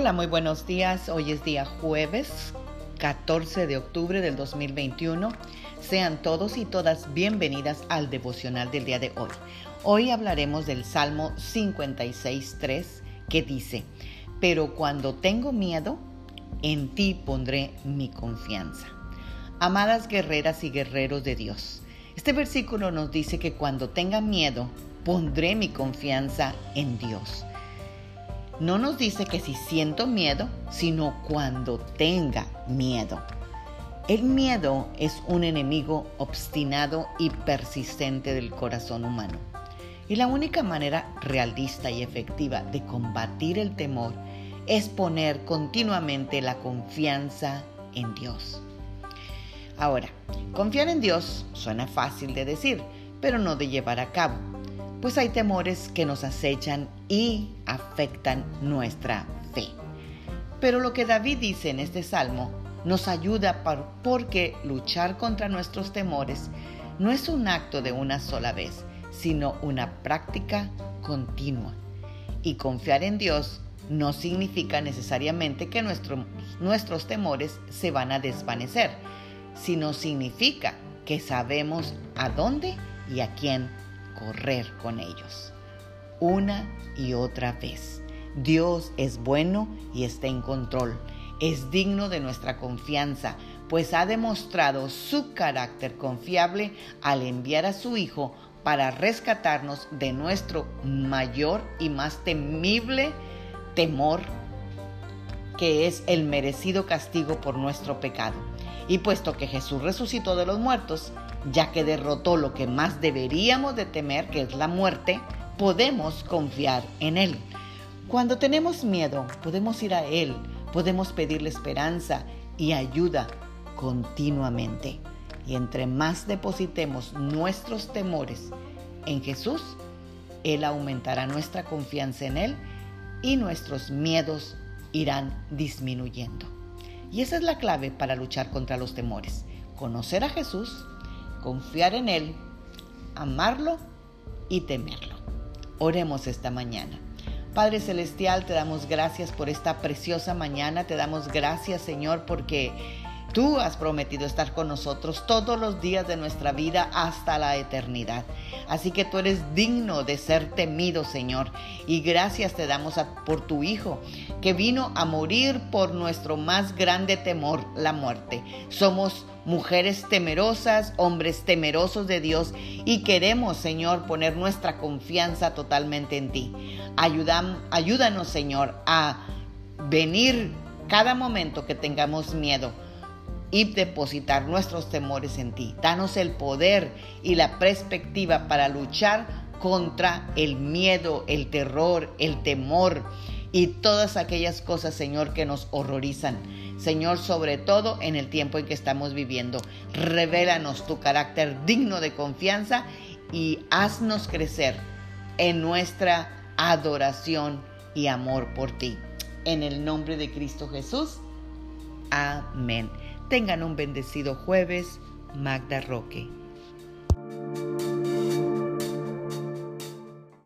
Hola, muy buenos días. Hoy es día jueves 14 de octubre del 2021. Sean todos y todas bienvenidas al devocional del día de hoy. Hoy hablaremos del Salmo 56.3 que dice, pero cuando tengo miedo, en ti pondré mi confianza. Amadas guerreras y guerreros de Dios, este versículo nos dice que cuando tenga miedo, pondré mi confianza en Dios no nos dice que si siento miedo, sino cuando tenga miedo. El miedo es un enemigo obstinado y persistente del corazón humano. Y la única manera realista y efectiva de combatir el temor es poner continuamente la confianza en Dios. Ahora, confiar en Dios suena fácil de decir, pero no de llevar a cabo pues hay temores que nos acechan y afectan nuestra fe. Pero lo que David dice en este salmo nos ayuda porque luchar contra nuestros temores no es un acto de una sola vez, sino una práctica continua. Y confiar en Dios no significa necesariamente que nuestros temores se van a desvanecer, sino significa que sabemos a dónde y a quién correr con ellos. Una y otra vez. Dios es bueno y está en control. Es digno de nuestra confianza, pues ha demostrado su carácter confiable al enviar a su Hijo para rescatarnos de nuestro mayor y más temible temor, que es el merecido castigo por nuestro pecado. Y puesto que Jesús resucitó de los muertos, ya que derrotó lo que más deberíamos de temer, que es la muerte, podemos confiar en Él. Cuando tenemos miedo, podemos ir a Él, podemos pedirle esperanza y ayuda continuamente. Y entre más depositemos nuestros temores en Jesús, Él aumentará nuestra confianza en Él y nuestros miedos irán disminuyendo. Y esa es la clave para luchar contra los temores. Conocer a Jesús confiar en Él, amarlo y temerlo. Oremos esta mañana. Padre Celestial, te damos gracias por esta preciosa mañana, te damos gracias Señor porque Tú has prometido estar con nosotros todos los días de nuestra vida hasta la eternidad. Así que tú eres digno de ser temido, Señor. Y gracias te damos por tu Hijo, que vino a morir por nuestro más grande temor, la muerte. Somos mujeres temerosas, hombres temerosos de Dios y queremos, Señor, poner nuestra confianza totalmente en ti. ayúdanos, Señor, a venir cada momento que tengamos miedo y depositar nuestros temores en ti. Danos el poder y la perspectiva para luchar contra el miedo, el terror, el temor y todas aquellas cosas, Señor, que nos horrorizan. Señor, sobre todo en el tiempo en que estamos viviendo. Revélanos tu carácter digno de confianza y haznos crecer en nuestra adoración y amor por ti. En el nombre de Cristo Jesús. Amén. Tengan un bendecido jueves. Magda Roque.